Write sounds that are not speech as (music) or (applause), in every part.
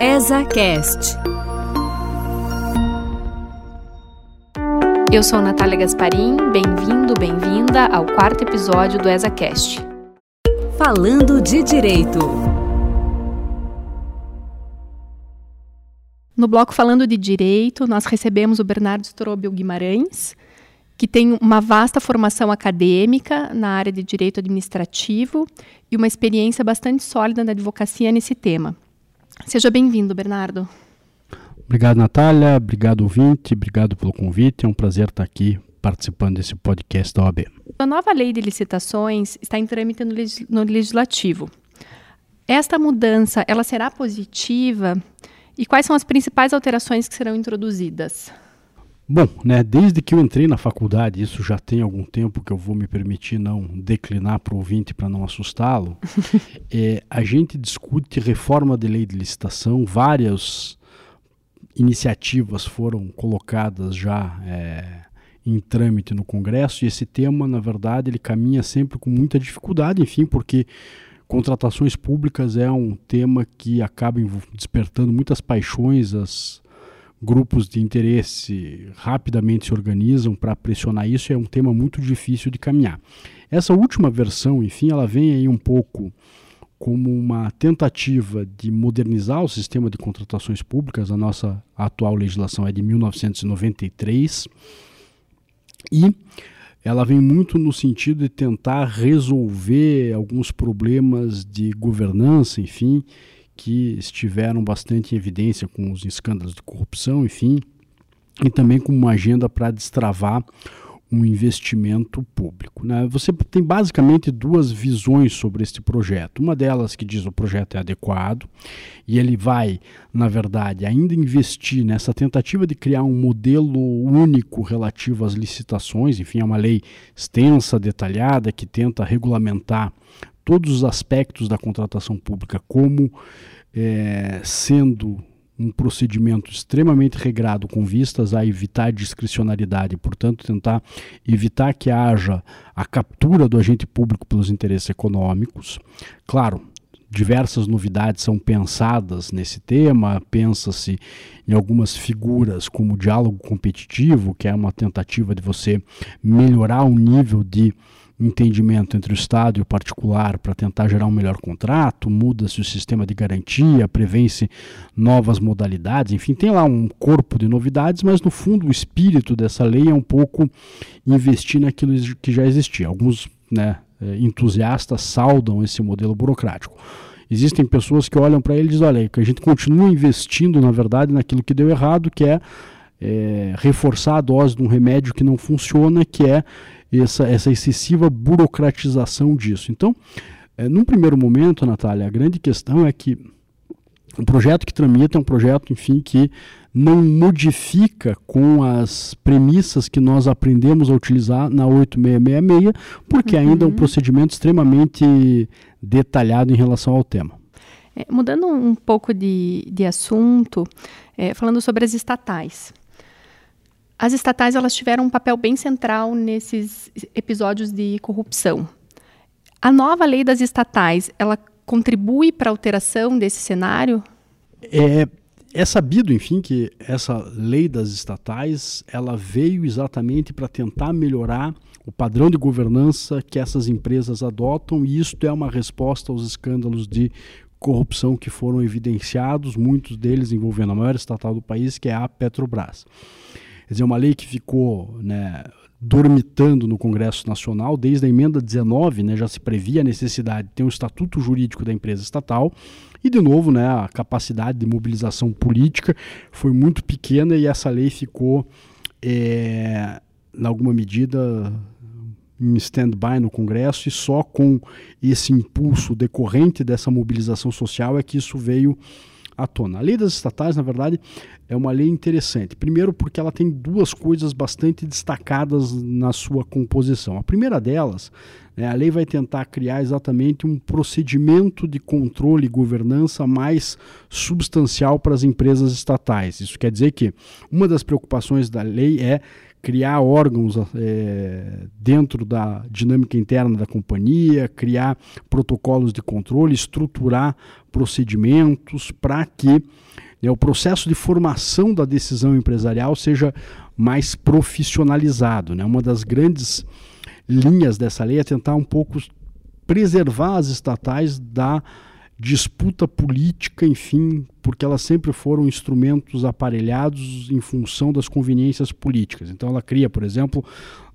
ESACast. Eu sou Natália Gasparim, bem-vindo, bem-vinda ao quarto episódio do ESACast. Falando de Direito. No bloco Falando de Direito, nós recebemos o Bernardo Strobel Guimarães, que tem uma vasta formação acadêmica na área de direito administrativo e uma experiência bastante sólida na advocacia nesse tema. Seja bem-vindo, Bernardo. Obrigado, Natália. Obrigado, ouvinte. Obrigado pelo convite. É um prazer estar aqui participando desse podcast da OAB. A nova lei de licitações está em trâmite no, no legislativo. Esta mudança, ela será positiva? E quais são as principais alterações que serão introduzidas? Bom, né, desde que eu entrei na faculdade, isso já tem algum tempo que eu vou me permitir não declinar para o ouvinte para não assustá-lo, é, (laughs) a gente discute reforma de lei de licitação, várias iniciativas foram colocadas já é, em trâmite no Congresso e esse tema, na verdade, ele caminha sempre com muita dificuldade, enfim, porque contratações públicas é um tema que acaba despertando muitas paixões, as grupos de interesse rapidamente se organizam para pressionar isso, é um tema muito difícil de caminhar. Essa última versão, enfim, ela vem aí um pouco como uma tentativa de modernizar o sistema de contratações públicas. A nossa atual legislação é de 1993 e ela vem muito no sentido de tentar resolver alguns problemas de governança, enfim, que estiveram bastante em evidência com os escândalos de corrupção, enfim, e também com uma agenda para destravar um investimento público. Né? Você tem basicamente duas visões sobre este projeto. Uma delas que diz que o projeto é adequado e ele vai, na verdade, ainda investir nessa tentativa de criar um modelo único relativo às licitações. Enfim, é uma lei extensa, detalhada, que tenta regulamentar todos os aspectos da contratação pública como é, sendo um procedimento extremamente regrado com vistas a evitar discricionariedade, portanto, tentar evitar que haja a captura do agente público pelos interesses econômicos. Claro, diversas novidades são pensadas nesse tema, pensa-se em algumas figuras como o diálogo competitivo, que é uma tentativa de você melhorar o nível de entendimento entre o Estado e o particular para tentar gerar um melhor contrato, muda-se o sistema de garantia, prevê-se novas modalidades, enfim, tem lá um corpo de novidades, mas no fundo o espírito dessa lei é um pouco investir naquilo que já existia. Alguns né, eh, entusiastas saudam esse modelo burocrático. Existem pessoas que olham para ele e dizem: olha, que a gente continua investindo, na verdade, naquilo que deu errado, que é, é reforçar a dose de um remédio que não funciona, que é essa, essa excessiva burocratização disso. Então, é, num primeiro momento, Natália, a grande questão é que o projeto que tramita é um projeto, enfim, que não modifica com as premissas que nós aprendemos a utilizar na 8666, porque uhum. ainda é um procedimento extremamente detalhado em relação ao tema. É, mudando um pouco de, de assunto, é, falando sobre as estatais. As estatais elas tiveram um papel bem central nesses episódios de corrupção. A nova lei das estatais, ela contribui para a alteração desse cenário? É, é sabido, enfim, que essa lei das estatais, ela veio exatamente para tentar melhorar o padrão de governança que essas empresas adotam, e isto é uma resposta aos escândalos de corrupção que foram evidenciados, muitos deles envolvendo a maior estatal do país, que é a Petrobras. Quer dizer, uma lei que ficou né, dormitando no Congresso Nacional, desde a emenda 19, né, já se previa a necessidade de ter um estatuto jurídico da empresa estatal, e de novo, né, a capacidade de mobilização política foi muito pequena e essa lei ficou, é, em alguma medida, em stand-by no Congresso, e só com esse impulso decorrente dessa mobilização social é que isso veio à tona. A lei das estatais, na verdade, é uma lei interessante. Primeiro, porque ela tem duas coisas bastante destacadas na sua composição. A primeira delas, né, a lei vai tentar criar exatamente um procedimento de controle e governança mais substancial para as empresas estatais. Isso quer dizer que uma das preocupações da lei é criar órgãos é, dentro da dinâmica interna da companhia, criar protocolos de controle, estruturar procedimentos para que né, o processo de formação da decisão empresarial seja mais profissionalizado. Né? Uma das grandes linhas dessa lei é tentar um pouco preservar as estatais da disputa política, enfim, porque elas sempre foram instrumentos aparelhados em função das conveniências políticas. Então ela cria, por exemplo,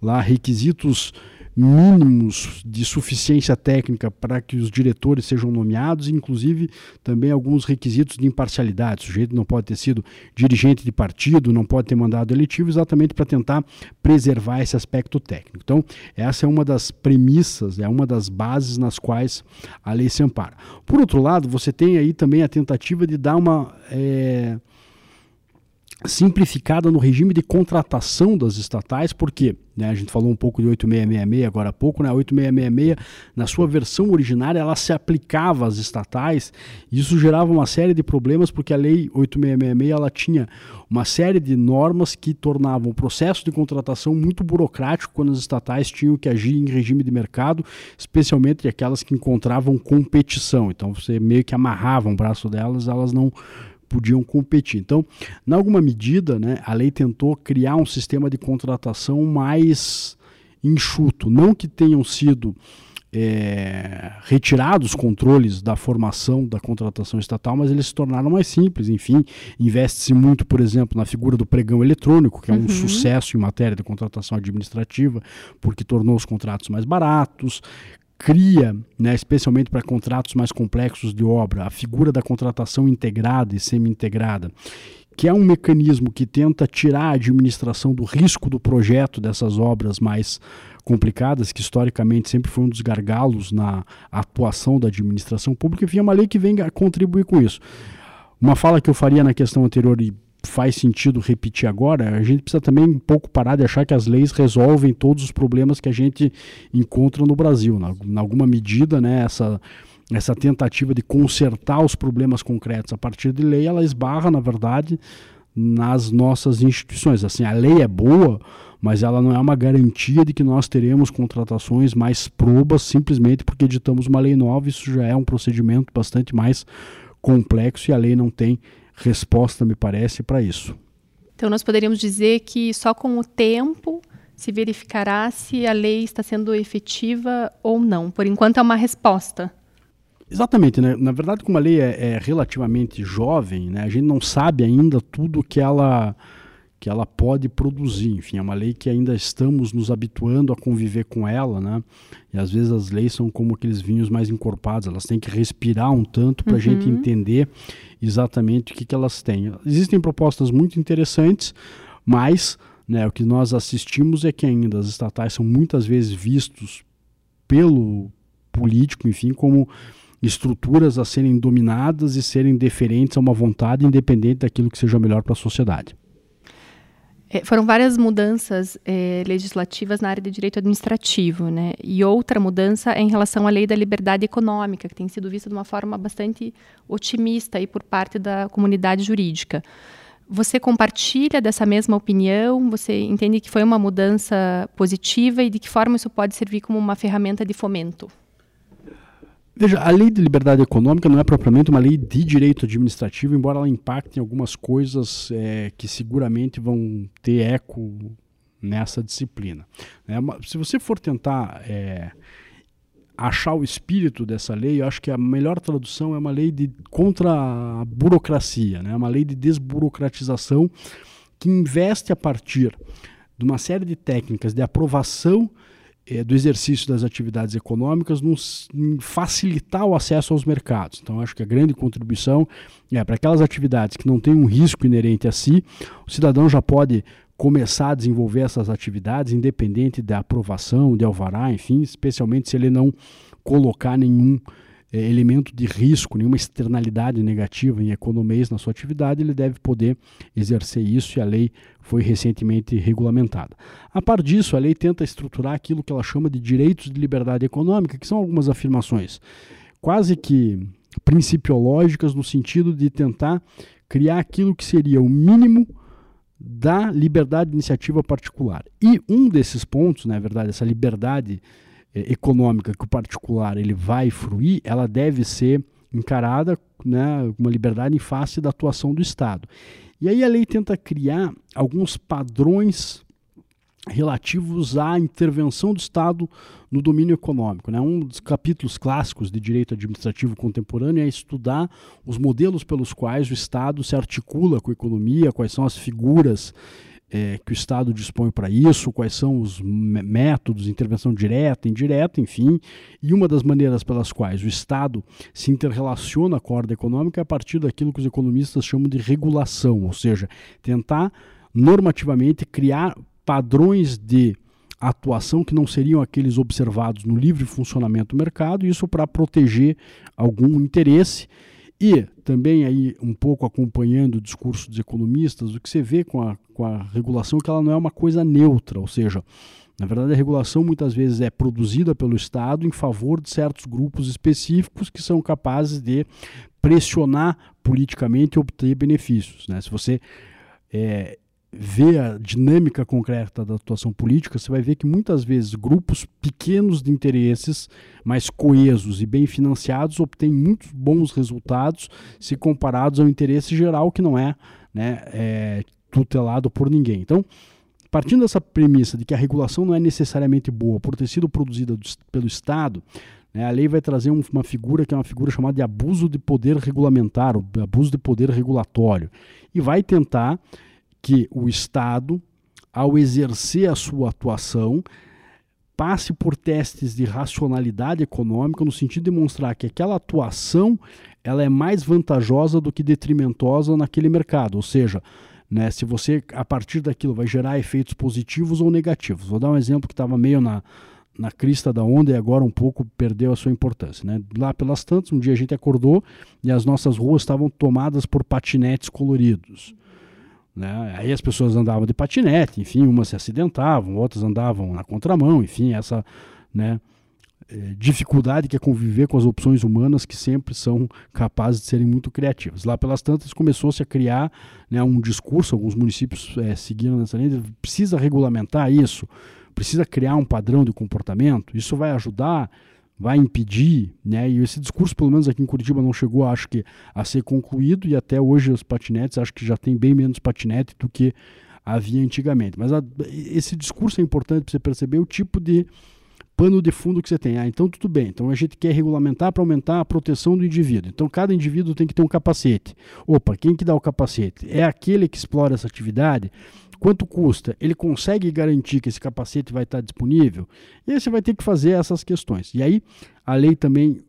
lá requisitos mínimos de suficiência técnica para que os diretores sejam nomeados, inclusive também alguns requisitos de imparcialidade. O sujeito não pode ter sido dirigente de partido, não pode ter mandado eletivo, exatamente para tentar preservar esse aspecto técnico. Então, essa é uma das premissas, é uma das bases nas quais a lei se ampara. Por outro lado, você tem aí também a tentativa de dar uma. É, simplificada no regime de contratação das estatais, porque né, a gente falou um pouco de 8666 agora há pouco, né, a 8666, na sua versão originária, ela se aplicava às estatais, e isso gerava uma série de problemas, porque a lei 8666 ela tinha uma série de normas que tornavam o processo de contratação muito burocrático quando as estatais tinham que agir em regime de mercado, especialmente aquelas que encontravam competição. Então você meio que amarrava o braço delas, elas não podiam competir. Então, em alguma medida, né, a lei tentou criar um sistema de contratação mais enxuto, não que tenham sido é, retirados controles da formação da contratação estatal, mas eles se tornaram mais simples. Enfim, investe-se muito, por exemplo, na figura do pregão eletrônico, que é um uhum. sucesso em matéria de contratação administrativa, porque tornou os contratos mais baratos cria, né, especialmente para contratos mais complexos de obra, a figura da contratação integrada e semi-integrada, que é um mecanismo que tenta tirar a administração do risco do projeto dessas obras mais complicadas, que historicamente sempre foi um dos gargalos na atuação da administração pública, enfim, é uma lei que vem contribuir com isso. Uma fala que eu faria na questão anterior e faz sentido repetir agora, a gente precisa também um pouco parar de achar que as leis resolvem todos os problemas que a gente encontra no Brasil. Na, na alguma medida, né, essa, essa tentativa de consertar os problemas concretos a partir de lei, ela esbarra, na verdade, nas nossas instituições. Assim, a lei é boa, mas ela não é uma garantia de que nós teremos contratações mais probas simplesmente porque editamos uma lei nova. Isso já é um procedimento bastante mais complexo e a lei não tem resposta, me parece, para isso. Então, nós poderíamos dizer que só com o tempo se verificará se a lei está sendo efetiva ou não. Por enquanto, é uma resposta. Exatamente, né? Na verdade, como a lei é, é relativamente jovem, né, a gente não sabe ainda tudo que ela que ela pode produzir. Enfim, é uma lei que ainda estamos nos habituando a conviver com ela, né? E às vezes as leis são como aqueles vinhos mais encorpados, elas têm que respirar um tanto para a uhum. gente entender exatamente o que, que elas têm. Existem propostas muito interessantes, mas né, o que nós assistimos é que ainda as estatais são muitas vezes vistos pelo político, enfim, como estruturas a serem dominadas e serem deferentes a uma vontade independente daquilo que seja melhor para a sociedade. É, foram várias mudanças é, legislativas na área de direito administrativo, né? E outra mudança é em relação à lei da liberdade econômica, que tem sido vista de uma forma bastante otimista aí por parte da comunidade jurídica. Você compartilha dessa mesma opinião? Você entende que foi uma mudança positiva e de que forma isso pode servir como uma ferramenta de fomento? Veja, a lei de liberdade econômica não é propriamente uma lei de direito administrativo, embora ela impacte em algumas coisas é, que seguramente vão ter eco nessa disciplina. É, se você for tentar é, achar o espírito dessa lei, eu acho que a melhor tradução é uma lei de contra a burocracia, né? uma lei de desburocratização que investe a partir de uma série de técnicas de aprovação é, do exercício das atividades econômicas nos, facilitar o acesso aos mercados. Então, acho que a grande contribuição é para aquelas atividades que não têm um risco inerente a si, o cidadão já pode começar a desenvolver essas atividades independente da aprovação, de alvará, enfim, especialmente se ele não colocar nenhum é, elemento de risco, nenhuma externalidade negativa em economês na sua atividade, ele deve poder exercer isso e a lei foi recentemente regulamentada. A par disso, a lei tenta estruturar aquilo que ela chama de direitos de liberdade econômica, que são algumas afirmações quase que principiológicas no sentido de tentar criar aquilo que seria o mínimo da liberdade de iniciativa particular. E um desses pontos, na né, verdade, essa liberdade eh, econômica que o particular ele vai fruir, ela deve ser encarada, né, uma liberdade em face da atuação do Estado. E aí a lei tenta criar alguns padrões relativos à intervenção do Estado no domínio econômico. Né? Um dos capítulos clássicos de direito administrativo contemporâneo é estudar os modelos pelos quais o Estado se articula com a economia, quais são as figuras é, que o Estado dispõe para isso, quais são os métodos intervenção direta, indireta, enfim. E uma das maneiras pelas quais o Estado se interrelaciona com a ordem econômica é a partir daquilo que os economistas chamam de regulação, ou seja, tentar normativamente criar padrões de atuação que não seriam aqueles observados no livre funcionamento do mercado, isso para proteger algum interesse. E também aí um pouco acompanhando o discurso dos economistas, o que você vê com a, com a regulação é que ela não é uma coisa neutra, ou seja, na verdade a regulação muitas vezes é produzida pelo Estado em favor de certos grupos específicos que são capazes de pressionar politicamente e obter benefícios. Né? Se você é, vê a dinâmica concreta da atuação política, você vai ver que muitas vezes grupos pequenos de interesses, mais coesos e bem financiados, obtêm muitos bons resultados se comparados ao interesse geral, que não é, né, é tutelado por ninguém. Então, partindo dessa premissa de que a regulação não é necessariamente boa por ter sido produzida do, pelo Estado, né, a lei vai trazer um, uma figura que é uma figura chamada de abuso de poder regulamentar, abuso de poder regulatório, e vai tentar que o Estado, ao exercer a sua atuação, passe por testes de racionalidade econômica no sentido de demonstrar que aquela atuação ela é mais vantajosa do que detrimentosa naquele mercado, ou seja, né, se você a partir daquilo vai gerar efeitos positivos ou negativos. Vou dar um exemplo que estava meio na, na crista da onda e agora um pouco perdeu a sua importância. Né? Lá pelas tantas, um dia a gente acordou e as nossas ruas estavam tomadas por patinetes coloridos. Né? Aí as pessoas andavam de patinete, enfim, umas se acidentavam, outras andavam na contramão, enfim, essa né, é, dificuldade que é conviver com as opções humanas que sempre são capazes de serem muito criativas. Lá pelas tantas começou-se a criar né, um discurso, alguns municípios é, seguiram nessa linha, precisa regulamentar isso, precisa criar um padrão de comportamento, isso vai ajudar vai impedir, né? E esse discurso, pelo menos aqui em Curitiba, não chegou, acho que, a ser concluído e até hoje os patinetes, acho que já tem bem menos patinete do que havia antigamente. Mas a, esse discurso é importante para você perceber o tipo de pano de fundo que você tem. Ah, então tudo bem. Então a gente quer regulamentar para aumentar a proteção do indivíduo. Então cada indivíduo tem que ter um capacete. Opa, quem que dá o capacete? É aquele que explora essa atividade? Quanto custa? Ele consegue garantir que esse capacete vai estar disponível? E aí você vai ter que fazer essas questões. E aí a lei também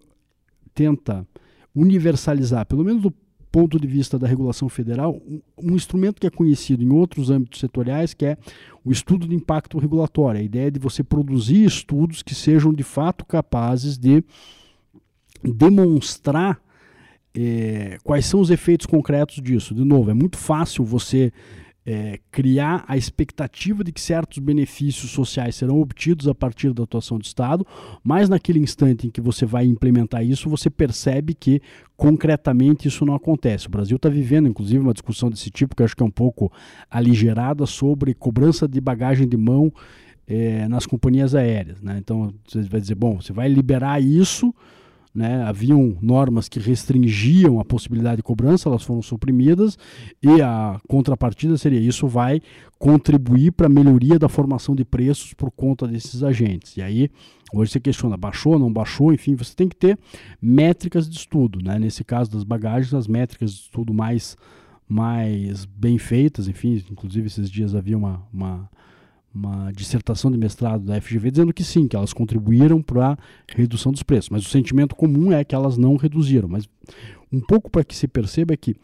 tenta universalizar, pelo menos do ponto de vista da regulação federal, um, um, instrumento que é conhecido em outros âmbitos setoriais, que é o estudo de impacto regulatório. A ideia é de você produzir estudos que sejam de fato capazes de demonstrar é, quais são os efeitos concretos disso. De novo, é muito fácil você é, criar a expectativa de que certos benefícios sociais serão obtidos a partir da atuação do Estado, mas naquele instante em que você vai implementar isso, você percebe que concretamente isso não acontece. O Brasil está vivendo, inclusive, uma discussão desse tipo que eu acho que é um pouco aligerada sobre cobrança de bagagem de mão é, nas companhias aéreas. Né? Então você vai dizer, bom, você vai liberar isso né, haviam normas que restringiam a possibilidade de cobrança, elas foram suprimidas, e a contrapartida seria isso vai contribuir para a melhoria da formação de preços por conta desses agentes. E aí, hoje você questiona, baixou, não baixou, enfim, você tem que ter métricas de estudo. Né? Nesse caso das bagagens, as métricas de estudo mais, mais bem feitas, enfim, inclusive esses dias havia uma, uma uma dissertação de mestrado da FGV dizendo que sim, que elas contribuíram para a redução dos preços, mas o sentimento comum é que elas não reduziram. Mas um pouco para que se perceba é que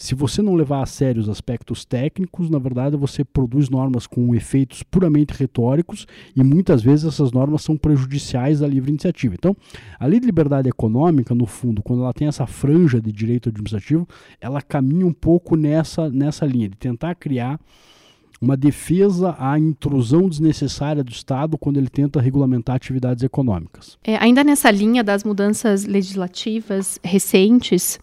se você não levar a sério os aspectos técnicos, na verdade você produz normas com efeitos puramente retóricos e muitas vezes essas normas são prejudiciais à livre iniciativa. Então, a lei de liberdade econômica, no fundo, quando ela tem essa franja de direito administrativo, ela caminha um pouco nessa, nessa linha de tentar criar uma defesa à intrusão desnecessária do Estado quando ele tenta regulamentar atividades econômicas. É, ainda nessa linha das mudanças legislativas recentes,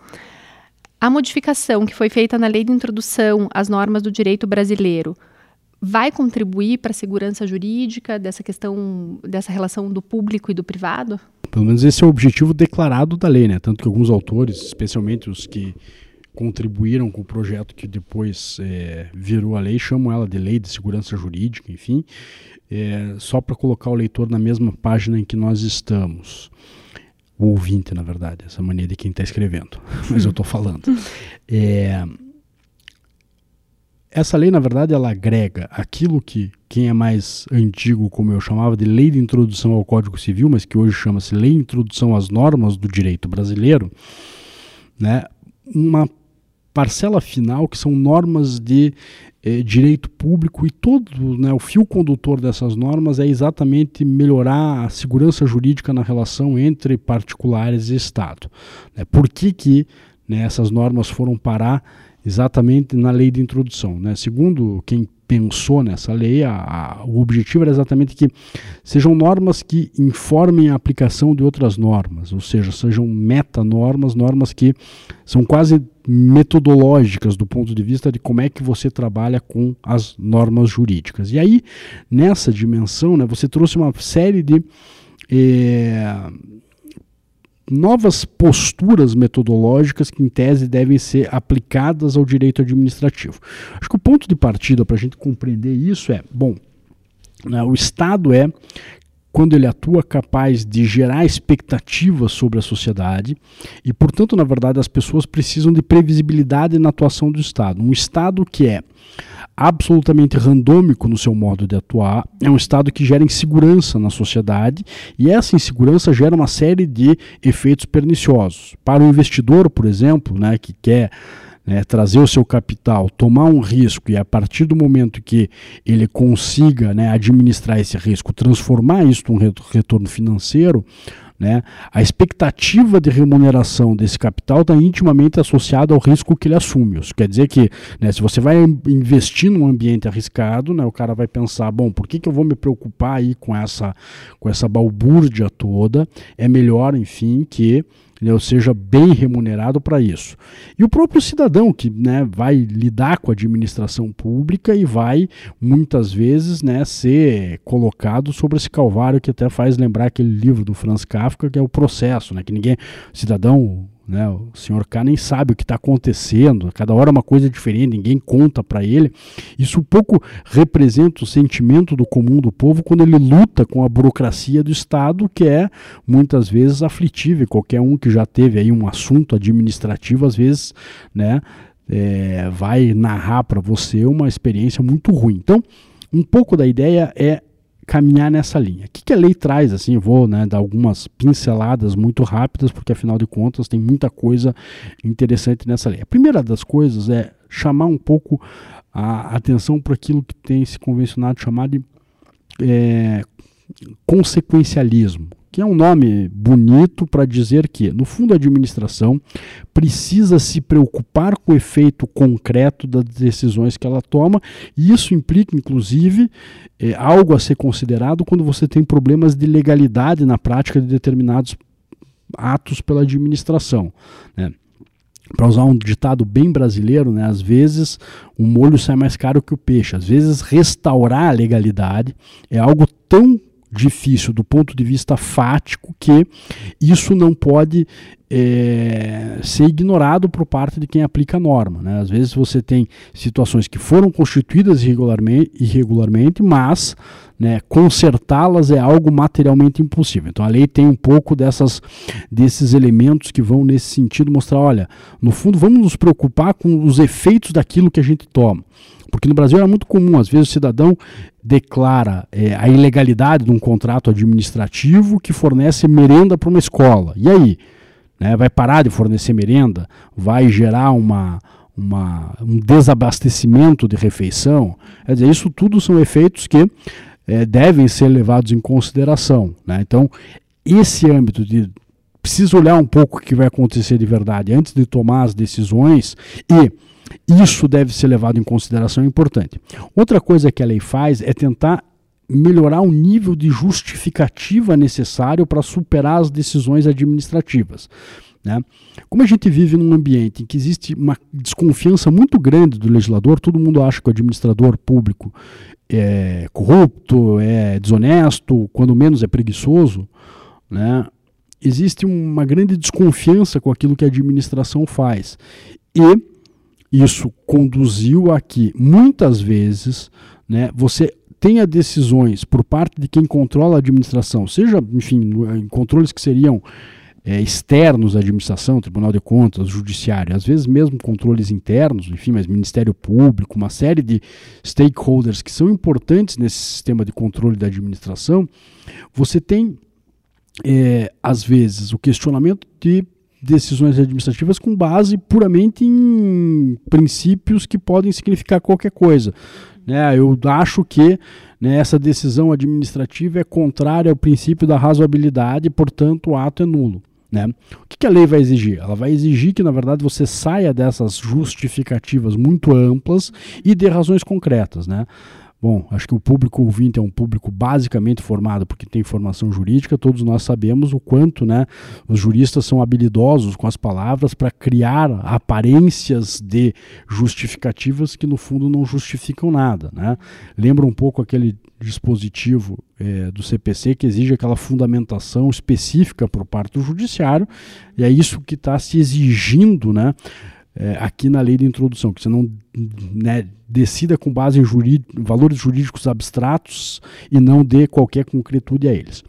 A modificação que foi feita na lei de introdução às normas do direito brasileiro vai contribuir para a segurança jurídica dessa questão, dessa relação do público e do privado? Pelo menos esse é o objetivo declarado da lei, né? Tanto que alguns autores, especialmente os que contribuíram com o projeto que depois é, virou a lei, chamam ela de lei de segurança jurídica, enfim, é, só para colocar o leitor na mesma página em que nós estamos. O ouvinte, na verdade, essa mania de quem está escrevendo, (laughs) mas eu estou falando. É, essa lei, na verdade, ela agrega aquilo que quem é mais antigo, como eu chamava de lei de introdução ao Código Civil, mas que hoje chama-se lei de introdução às normas do direito brasileiro, né, uma parcela final que são normas de eh, direito público e todo né, o fio condutor dessas normas é exatamente melhorar a segurança jurídica na relação entre particulares e Estado. Né? Por que, que né, essas normas foram parar exatamente na lei de introdução? Né? Segundo quem pensou nessa lei, a, a, o objetivo era exatamente que sejam normas que informem a aplicação de outras normas, ou seja, sejam metanormas, normas que são quase metodológicas do ponto de vista de como é que você trabalha com as normas jurídicas. E aí, nessa dimensão, né, você trouxe uma série de eh, novas posturas metodológicas que, em tese, devem ser aplicadas ao direito administrativo. Acho que o ponto de partida para a gente compreender isso é: bom, né, o Estado é, quando ele atua, capaz de gerar expectativas sobre a sociedade e, portanto, na verdade, as pessoas precisam de previsibilidade na atuação do Estado. Um Estado que é absolutamente randômico no seu modo de atuar, é um estado que gera insegurança na sociedade e essa insegurança gera uma série de efeitos perniciosos. Para o investidor, por exemplo, né, que quer né, trazer o seu capital, tomar um risco e a partir do momento que ele consiga né, administrar esse risco, transformar isso num retorno financeiro, né? A expectativa de remuneração desse capital está intimamente associada ao risco que ele assume. Isso quer dizer que né, se você vai investir num ambiente arriscado, né, o cara vai pensar, bom, por que, que eu vou me preocupar aí com essa, com essa balbúrdia toda? É melhor, enfim, que eu seja bem remunerado para isso. E o próprio cidadão que né, vai lidar com a administração pública e vai muitas vezes né, ser colocado sobre esse calvário que até faz lembrar aquele livro do Franz Kafka que é o processo, né, que ninguém cidadão né? O senhor K nem sabe o que está acontecendo, cada hora é uma coisa diferente, ninguém conta para ele. Isso pouco representa o sentimento do comum do povo quando ele luta com a burocracia do Estado, que é muitas vezes aflitiva. Qualquer um que já teve aí um assunto administrativo, às vezes, né, é, vai narrar para você uma experiência muito ruim. Então, um pouco da ideia é caminhar nessa linha. O que, que a lei traz? Assim, eu vou né, dar algumas pinceladas muito rápidas, porque afinal de contas tem muita coisa interessante nessa lei. A primeira das coisas é chamar um pouco a atenção para aquilo que tem se convencionado chamar de é, consequencialismo que é um nome bonito para dizer que, no fundo, a administração precisa se preocupar com o efeito concreto das decisões que ela toma, e isso implica, inclusive, é, algo a ser considerado quando você tem problemas de legalidade na prática de determinados atos pela administração. Né? para usar um ditado bem brasileiro, né, às vezes o molho sai mais caro que o peixe. Às vezes restaurar a legalidade é algo tão difícil do ponto de vista fático que isso não pode é, ser ignorado por parte de quem aplica a norma. Né? Às vezes você tem situações que foram constituídas irregularmente, irregularmente mas né, consertá-las é algo materialmente impossível. Então a lei tem um pouco dessas, desses elementos que vão nesse sentido mostrar, olha, no fundo vamos nos preocupar com os efeitos daquilo que a gente toma. Porque no Brasil era muito comum, às vezes o cidadão declara é, a ilegalidade de um contrato administrativo que fornece merenda para uma escola. E aí? Né, vai parar de fornecer merenda? Vai gerar uma, uma, um desabastecimento de refeição? Quer dizer, isso tudo são efeitos que é, devem ser levados em consideração. Né? Então, esse âmbito de precisa olhar um pouco o que vai acontecer de verdade antes de tomar as decisões e isso deve ser levado em consideração é importante. Outra coisa que a lei faz é tentar melhorar o nível de justificativa necessário para superar as decisões administrativas. Né? Como a gente vive num ambiente em que existe uma desconfiança muito grande do legislador, todo mundo acha que o administrador público é corrupto, é desonesto, quando menos é preguiçoso, né? existe uma grande desconfiança com aquilo que a administração faz. E isso conduziu a que, muitas vezes, né, você tenha decisões por parte de quem controla a administração, seja, enfim, controles que seriam é, externos à administração, Tribunal de Contas, Judiciário, às vezes mesmo controles internos, enfim, mas Ministério Público, uma série de stakeholders que são importantes nesse sistema de controle da administração, você tem, é, às vezes, o questionamento de decisões administrativas com base puramente em princípios que podem significar qualquer coisa. Né? Eu acho que né, essa decisão administrativa é contrária ao princípio da razoabilidade, portanto, o ato é nulo. Né? O que, que, a lei vai exigir? Ela vai exigir que, na verdade, você saia dessas justificativas muito amplas e dê razões concretas. Né? Bom, acho que o público ouvinte é um público basicamente formado porque tem formação jurídica. Todos nós sabemos o quanto né, os juristas são habilidosos com as palavras para criar aparências de justificativas que, no fundo, não justificam nada. Né? Lembra um pouco aquele dispositivo é, do CPC que exige aquela fundamentação específica por parte do judiciário, e é isso que está se exigindo né, é, aqui na lei de introdução, que você não né, decida com base em valores jurídicos abstratos e não dê qualquer concretude a eles.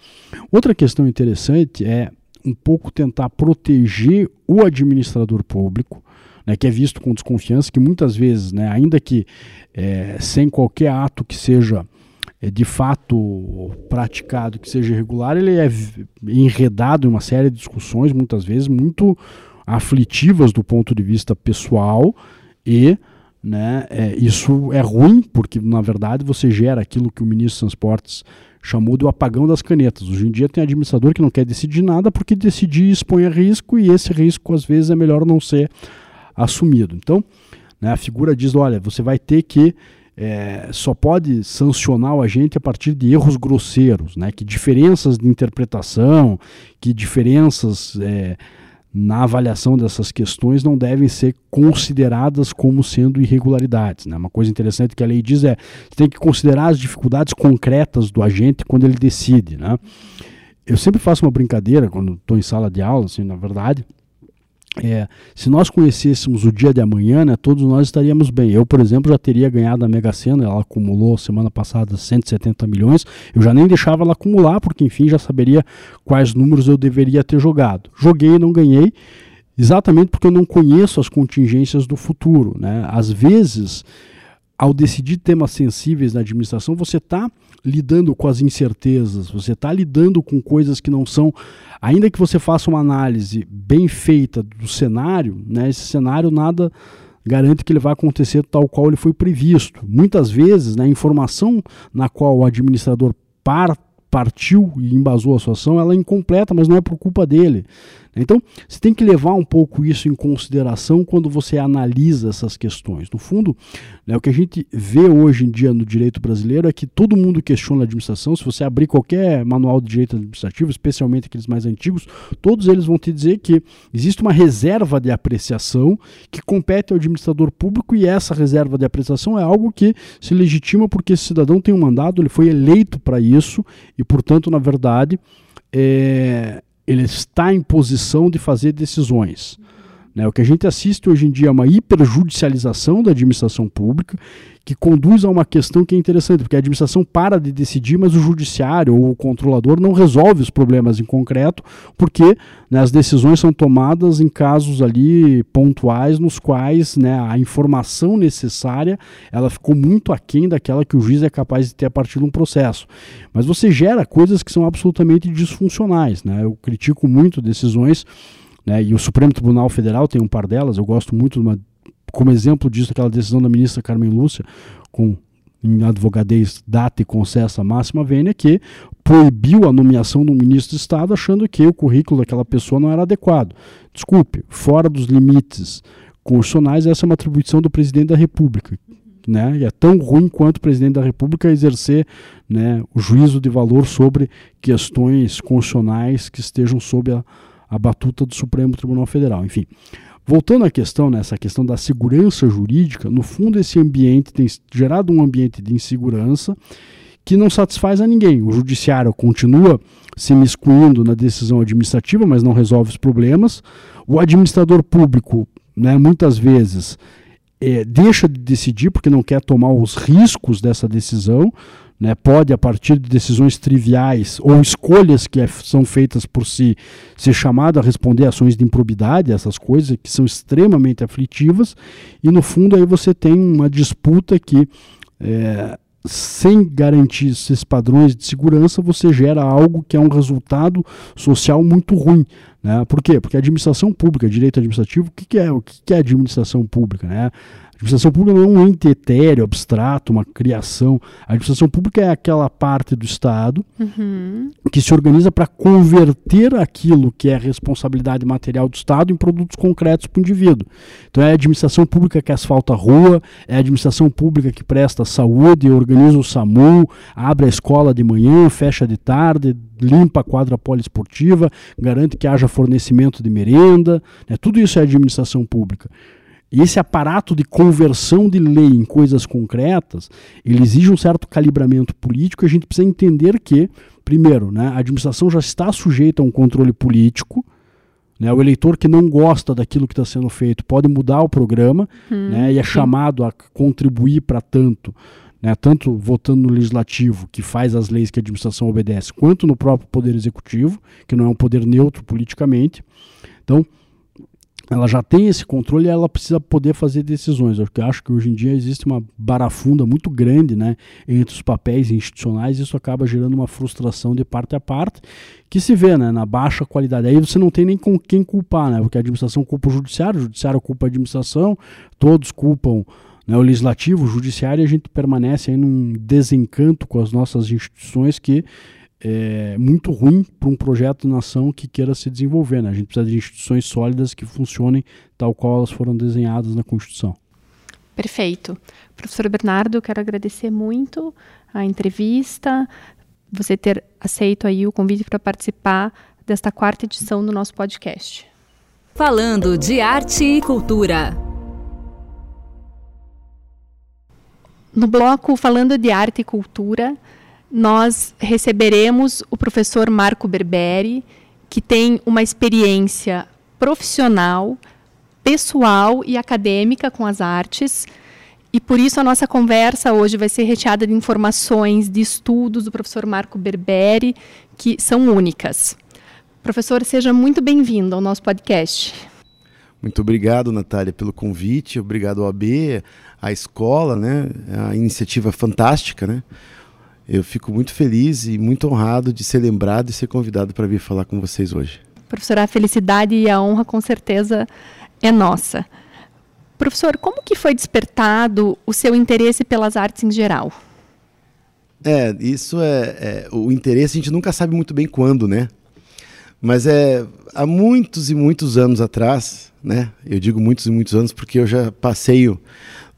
Outra questão interessante é um pouco tentar proteger o administrador público, né, que é visto com desconfiança, que muitas vezes, né, ainda que é, sem qualquer ato que seja é, de fato praticado, que seja irregular, ele é enredado em uma série de discussões, muitas vezes muito aflitivas do ponto de vista pessoal e né, é, isso é ruim, porque na verdade você gera aquilo que o ministro dos Transportes chamou de o apagão das canetas. Hoje em dia tem administrador que não quer decidir nada porque decidir expõe a risco e esse risco às vezes é melhor não ser assumido. Então, né, a figura diz: olha, você vai ter que é, só pode sancionar o agente a partir de erros grosseiros, né? Que diferenças de interpretação, que diferenças é, na avaliação dessas questões não devem ser consideradas como sendo irregularidades. Né? Uma coisa interessante que a lei diz é que tem que considerar as dificuldades concretas do agente quando ele decide. Né? Eu sempre faço uma brincadeira quando estou em sala de aula, assim, na verdade, é, se nós conhecêssemos o dia de amanhã, né, todos nós estaríamos bem. Eu, por exemplo, já teria ganhado a Mega Sena, ela acumulou semana passada 170 milhões. Eu já nem deixava ela acumular, porque enfim já saberia quais números eu deveria ter jogado. Joguei não ganhei, exatamente porque eu não conheço as contingências do futuro. Né? Às vezes, ao decidir temas sensíveis na administração, você está lidando com as incertezas, você está lidando com coisas que não são. Ainda que você faça uma análise bem feita do cenário, né, esse cenário nada garante que ele vai acontecer tal qual ele foi previsto. Muitas vezes, né, a informação na qual o administrador par, partiu e embasou a sua ação, ela é incompleta, mas não é por culpa dele. Então, você tem que levar um pouco isso em consideração quando você analisa essas questões. No fundo, né, o que a gente vê hoje em dia no direito brasileiro é que todo mundo questiona a administração. Se você abrir qualquer manual de direito administrativo, especialmente aqueles mais antigos, todos eles vão te dizer que existe uma reserva de apreciação que compete ao administrador público e essa reserva de apreciação é algo que se legitima porque esse cidadão tem um mandado, ele foi eleito para isso e, portanto, na verdade, é, ele está em posição de fazer decisões. Né? O que a gente assiste hoje em dia é uma hiperjudicialização da administração pública que conduz a uma questão que é interessante, porque a administração para de decidir, mas o judiciário ou o controlador não resolve os problemas em concreto, porque né, as decisões são tomadas em casos ali pontuais nos quais né, a informação necessária ela ficou muito aquém daquela que o juiz é capaz de ter a partir de um processo. Mas você gera coisas que são absolutamente disfuncionais. Né? Eu critico muito decisões né, e o Supremo Tribunal Federal tem um par delas, eu gosto muito uma como exemplo disso, aquela decisão da ministra Carmen Lúcia, com em advogadez data e concessa máxima vênia, que proibiu a nomeação um ministro de Estado achando que o currículo daquela pessoa não era adequado. Desculpe, fora dos limites constitucionais, essa é uma atribuição do presidente da República. Né? E é tão ruim quanto o presidente da República exercer né, o juízo de valor sobre questões constitucionais que estejam sob a, a batuta do Supremo Tribunal Federal. Enfim, voltando à questão, nessa né, questão da segurança jurídica, no fundo esse ambiente tem gerado um ambiente de insegurança que não satisfaz a ninguém. O judiciário continua se miscuindo na decisão administrativa, mas não resolve os problemas. O administrador público, né, muitas vezes, é, deixa de decidir porque não quer tomar os riscos dessa decisão. Né, pode, a partir de decisões triviais ou escolhas que é, são feitas por si, ser chamado a responder ações de improbidade, essas coisas que são extremamente aflitivas, e no fundo aí você tem uma disputa que é, sem garantir esses padrões de segurança, você gera algo que é um resultado social muito ruim. Né? Por quê? Porque a administração pública, direito administrativo, o que, que é? O que, que é administração pública? Né? Administração pública não é um ente etéreo, abstrato, uma criação. A administração pública é aquela parte do Estado uhum. que se organiza para converter aquilo que é responsabilidade material do Estado em produtos concretos para o indivíduo. Então é a administração pública que asfalta a rua, é a administração pública que presta saúde, organiza o SAMU, abre a escola de manhã, fecha de tarde, limpa a quadra poliesportiva, garante que haja fornecimento de merenda. Né? Tudo isso é administração pública. E esse aparato de conversão de lei em coisas concretas, ele exige um certo calibramento político e a gente precisa entender que, primeiro, né, a administração já está sujeita a um controle político, né, o eleitor que não gosta daquilo que está sendo feito pode mudar o programa hum, né, e é chamado a contribuir para tanto, né, tanto votando no legislativo, que faz as leis que a administração obedece, quanto no próprio poder executivo, que não é um poder neutro politicamente. Então, ela já tem esse controle e ela precisa poder fazer decisões. Eu acho que hoje em dia existe uma barafunda muito grande né, entre os papéis institucionais e isso acaba gerando uma frustração de parte a parte que se vê né, na baixa qualidade. Aí você não tem nem com quem culpar, né, porque a administração culpa o judiciário, o judiciário culpa a administração, todos culpam né, o legislativo, o judiciário e a gente permanece aí num desencanto com as nossas instituições que é, muito ruim para um projeto de nação que queira se desenvolver. Né? A gente precisa de instituições sólidas que funcionem tal qual elas foram desenhadas na Constituição. Perfeito. Professor Bernardo, quero agradecer muito a entrevista, você ter aceito aí o convite para participar desta quarta edição do nosso podcast. Falando de arte e cultura. No bloco Falando de Arte e Cultura, nós receberemos o professor Marco Berberi, que tem uma experiência profissional, pessoal e acadêmica com as artes. E por isso a nossa conversa hoje vai ser recheada de informações, de estudos do professor Marco Berberi, que são únicas. Professor, seja muito bem-vindo ao nosso podcast. Muito obrigado, Natália, pelo convite. Obrigado ao AB, à escola, né? A iniciativa fantástica, né? Eu fico muito feliz e muito honrado de ser lembrado e ser convidado para vir falar com vocês hoje. Professor, a felicidade e a honra com certeza é nossa. Professor, como que foi despertado o seu interesse pelas artes em geral? É, isso é, é, o interesse a gente nunca sabe muito bem quando, né? Mas é há muitos e muitos anos atrás, né? Eu digo muitos e muitos anos porque eu já passei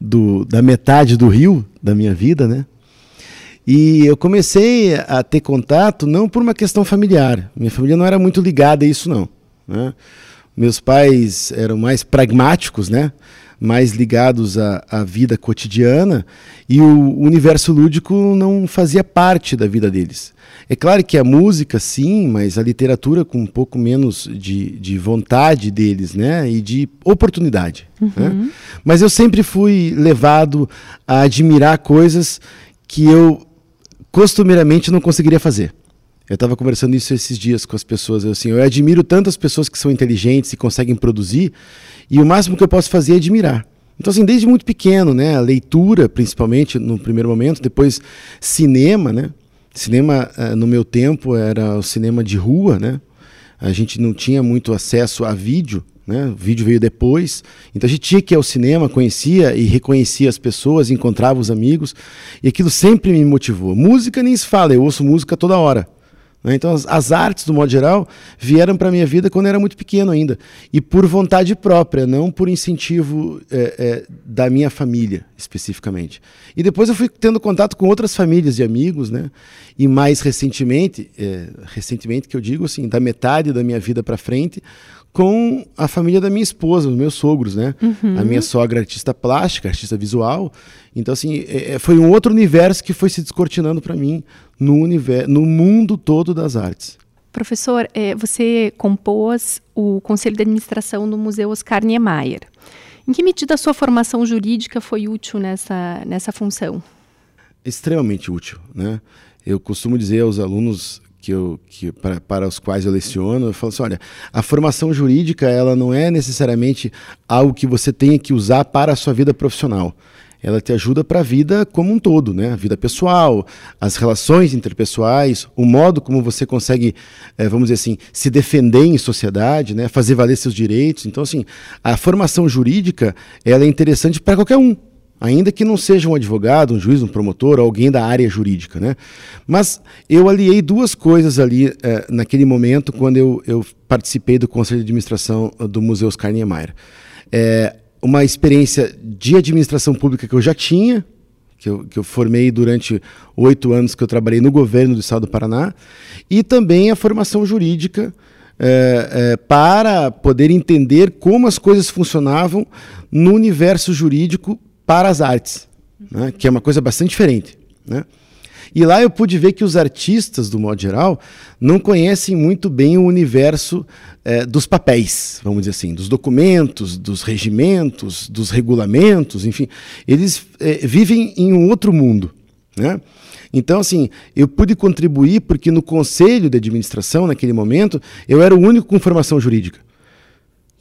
do, da metade do rio da minha vida, né? E eu comecei a ter contato não por uma questão familiar. Minha família não era muito ligada a isso, não. Né? Meus pais eram mais pragmáticos, né? mais ligados à, à, vida cotidiana, e o universo lúdico não fazia parte da vida deles. É claro que a música, sim, mas a literatura com um pouco menos de, de vontade deles, né? E de oportunidade. Né? Uhum. Né? Mas eu sempre fui levado a admirar coisas que eu costumeiramente não conseguiria fazer. Eu estava conversando isso esses dias com as pessoas. Eu, assim, eu admiro tantas pessoas que são inteligentes e conseguem produzir, e o máximo que eu posso fazer é admirar. Então, assim, desde muito pequeno, né? A leitura, principalmente, no primeiro momento, depois cinema, né? Cinema, eh, no meu tempo, era o cinema de rua, né? A gente não tinha muito acesso a vídeo, né? O vídeo veio depois, então a gente tinha que ir ao cinema, conhecia e reconhecia as pessoas, encontrava os amigos, e aquilo sempre me motivou. Música nem se fala, eu ouço música toda hora. Né? Então, as, as, artes, do modo geral, vieram para a minha vida quando eu era muito pequeno ainda. E por vontade própria, não por incentivo é, é, da minha família, especificamente. E depois eu fui tendo contato com outras famílias e amigos, né? E mais recentemente, é, recentemente que eu digo assim, da metade da minha vida para frente, com a família da minha esposa, os meus sogros, né? Uhum. A minha sogra é artista plástica, artista visual. Então, assim, é, é foi um outro universo que foi se descortinando para mim no, universo, no mundo todo das artes. Professor, é, você compôs o Conselho de Administração do Museu Oscar Niemeyer. Em que medida a sua formação jurídica foi útil nessa, nessa função? Extremamente útil, né? Eu costumo dizer aos alunos que eu, que, para, para os quais eu leciono, eu falo assim, olha, a formação jurídica ela não é necessariamente algo que você tenha que usar para a sua vida profissional. Ela te ajuda para a vida como um todo, né? A vida pessoal, as relações interpessoais, o modo como você consegue, é, vamos dizer assim, se defender em sociedade, né? Fazer valer seus direitos. Então, assim, a formação jurídica ela é interessante para qualquer um, ainda que não seja um advogado, um juiz, um promotor, alguém da área jurídica, né? Mas eu aliei duas coisas ali eh, naquele momento quando eu, eu, participei do conselho de administração do Museu Oscar Niemeyer. É, uma experiência de administração pública que eu já tinha, que eu, que eu formei durante oito anos que eu trabalhei no governo do Estado do Paraná, e também a formação jurídica é, é, para poder entender como as coisas funcionavam no universo jurídico para as artes, né? que é uma coisa bastante diferente. Né? E lá eu pude ver que os artistas, do modo geral, não conhecem muito bem o universo é, dos papéis, vamos dizer assim, dos documentos, dos regimentos, dos regulamentos, enfim. Eles é, vivem em um outro mundo. Né? Então, assim, eu pude contribuir porque no conselho de administração, naquele momento, eu era o único com formação jurídica.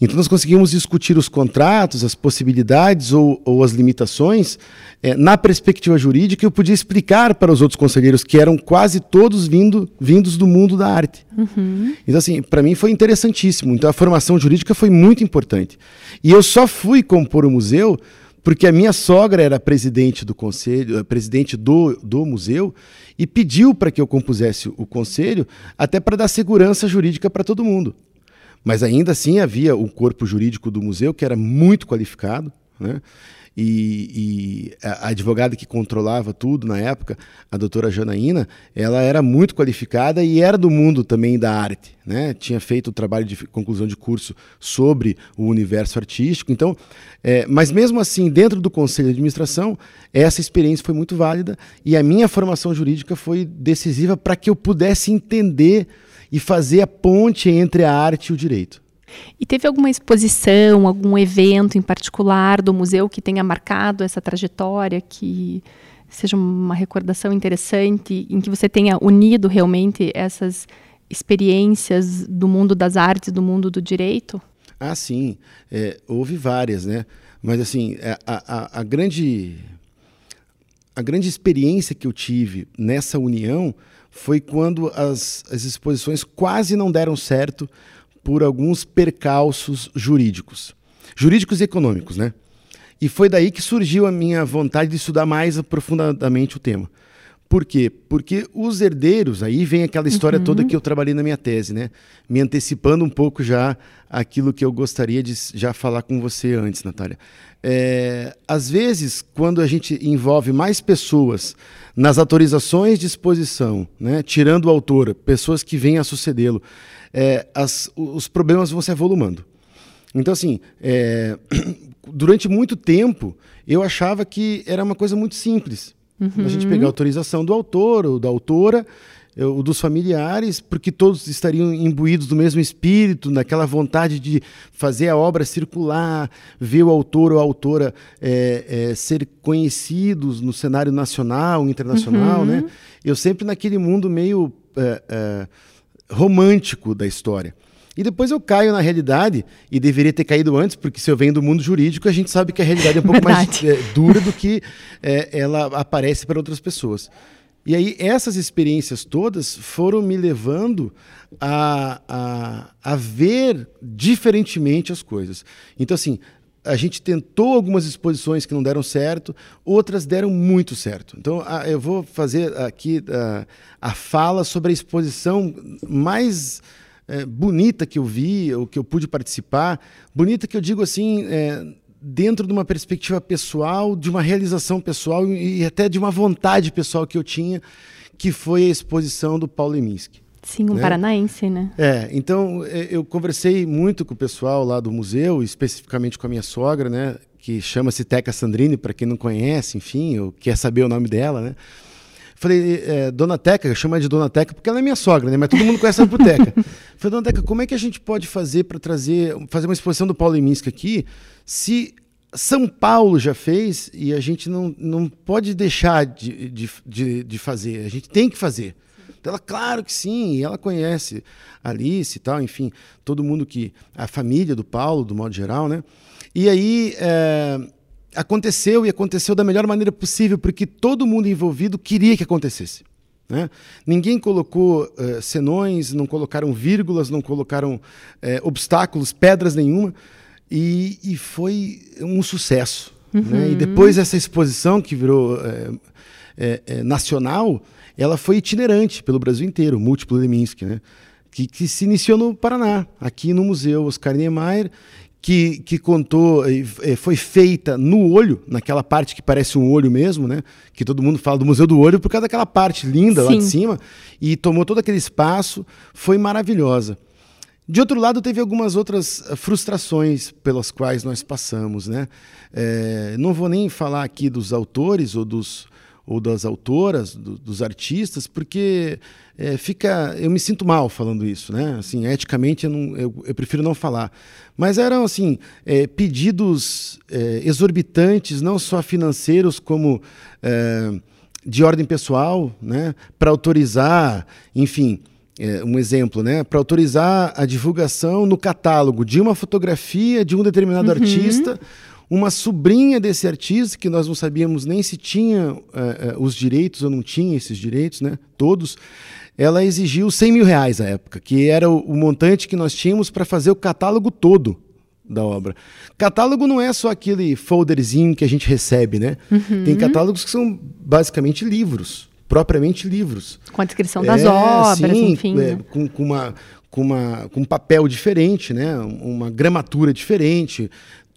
Então, nós conseguimos discutir os contratos, as possibilidades ou, ou as limitações é, na perspectiva jurídica. Eu podia explicar para os outros conselheiros, que eram quase todos vindo, vindos do mundo da arte. Uhum. Então, assim, para mim foi interessantíssimo. Então, a formação jurídica foi muito importante. E eu só fui compor o museu porque a minha sogra era presidente do conselho, eh, presidente do, do museu, e pediu para que eu compusesse o conselho, até para dar segurança jurídica para todo mundo. Mas ainda assim havia o corpo jurídico do museu que era muito qualificado, né? E, e, a advogada que controlava tudo na época, a doutora Janaína, ela era muito qualificada e era do mundo também da arte. Né? Tinha feito o trabalho de conclusão de curso sobre o universo artístico. Então, é, mas mesmo assim, dentro do conselho de administração, essa experiência foi muito válida e a minha formação jurídica foi decisiva para que eu pudesse entender e fazer a ponte entre a arte e o direito. E teve alguma exposição, algum evento em particular do museu que tenha marcado essa trajetória, que seja uma recordação interessante, em que você tenha unido realmente essas experiências do mundo das artes, do mundo do direito? Ah, sim. É, houve várias, né? Mas, assim, é, a, a, a, grande, a grande experiência que eu tive nessa união foi quando as, as exposições quase não deram certo por alguns percalços jurídicos. Jurídicos e econômicos, né? E foi daí que surgiu a minha vontade de estudar mais aprofundadamente o tema. Por quê? Porque os herdeiros, aí vem aquela história uhum. toda que eu trabalhei na minha tese, né? Me antecipando um pouco já aquilo que eu gostaria de já falar com você antes, Natália. É, às vezes, quando a gente envolve mais pessoas nas autorizações de exposição, né, tirando o autor, pessoas que vêm a sucedê-lo, é, os problemas vão se avolumando. Então, assim, é, (clears throat) durante muito tempo, eu achava que era uma coisa muito simples. Uhum. A gente pegar a autorização do autor ou da autora, ou dos familiares, porque todos estariam imbuídos do mesmo espírito, naquela vontade de fazer a obra circular, ver o autor ou a autora é, é, ser conhecidos no cenário nacional, internacional, uhum. né? Eu sempre naquele mundo meio é, é romântico da história. E depois eu caio na realidade, e deveria ter caído antes, porque se eu venho do mundo jurídico, a gente sabe que a realidade é um pouco mais é, dura do que é, ela aparece para outras pessoas. E aí essas experiências todas foram me levando a, a, a ver diferentemente as coisas. Então, assim, a gente tentou algumas exposições que não deram certo, outras deram muito certo. Então, eu vou fazer aqui a, a, fala sobre a exposição mais é, bonita que eu vi, ou que eu pude participar. Bonita que eu digo assim, é, dentro de uma perspectiva pessoal, de uma realização pessoal e, até de uma vontade pessoal que eu tinha, que foi a exposição do Paulo Leminski. Sim, um né? paranaense, né? É, então é, eu conversei muito com o pessoal lá do museu, especificamente com a minha sogra, né? Que chama-se Teca Sandrini, para quem não conhece, enfim, ou quer saber o nome dela, né? Falei, é, Dona Teca, eu chamo ela de Dona Teca porque ela é minha sogra, né? Mas todo mundo conhece ela por Teca. (laughs) Falei, Dona Teca, como é que a gente pode fazer para trazer, fazer uma exposição do Paulo Leminski aqui, se São Paulo já fez e a gente não, não pode deixar de, de, de, de fazer, a gente tem que fazer. Então ela, claro que sim, e ela conhece Alice e tal, enfim, todo mundo que. a família do Paulo, do modo geral, né? E aí é, aconteceu e aconteceu da melhor maneira possível, porque todo mundo envolvido queria que acontecesse. Né? Ninguém colocou uh, senões, não colocaram vírgulas, não colocaram uh, obstáculos, pedras nenhuma, e, e foi um sucesso. Uhum. Né? E depois essa exposição que virou uh, nacional, ela foi itinerante pelo Brasil inteiro, múltiplo Leminski, né? Que, que, se iniciou no Paraná, aqui no Museu Oscar Niemeyer, que, que contou, foi feita no olho, naquela parte que parece um olho mesmo, né? Que todo mundo fala do Museu do Olho por causa daquela parte linda Sim. lá de cima, e tomou todo aquele espaço, foi maravilhosa. De outro lado, teve algumas outras eh, frustrações pelas quais nós passamos, né? É, não vou nem falar aqui dos autores ou dos ou das autoras, do, dos artistas, porque é, fica, eu me sinto mal falando isso, né? Assim, eticamente eu, não, eu, eu prefiro não falar. Mas eram assim é, pedidos é, exorbitantes, não só financeiros como é, de ordem pessoal, né? Para autorizar, enfim. É, um exemplo, né? Para autorizar a divulgação no catálogo de uma fotografia de um determinado uhum. artista, uma sobrinha desse artista, que nós não sabíamos nem se tinha uh, uh, os direitos ou não tinha esses direitos, né? todos, ela exigiu 100 mil reais à época, que era o, o montante que nós tínhamos para fazer o catálogo todo da obra. Catálogo não é só aquele folderzinho que a gente recebe, né? Uhum. Tem catálogos que são basicamente livros, propriamente livros. Com a descrição das é, obras, sim, enfim. É, né? com, com, uma, com, uma, com um papel diferente, né? uma gramatura diferente,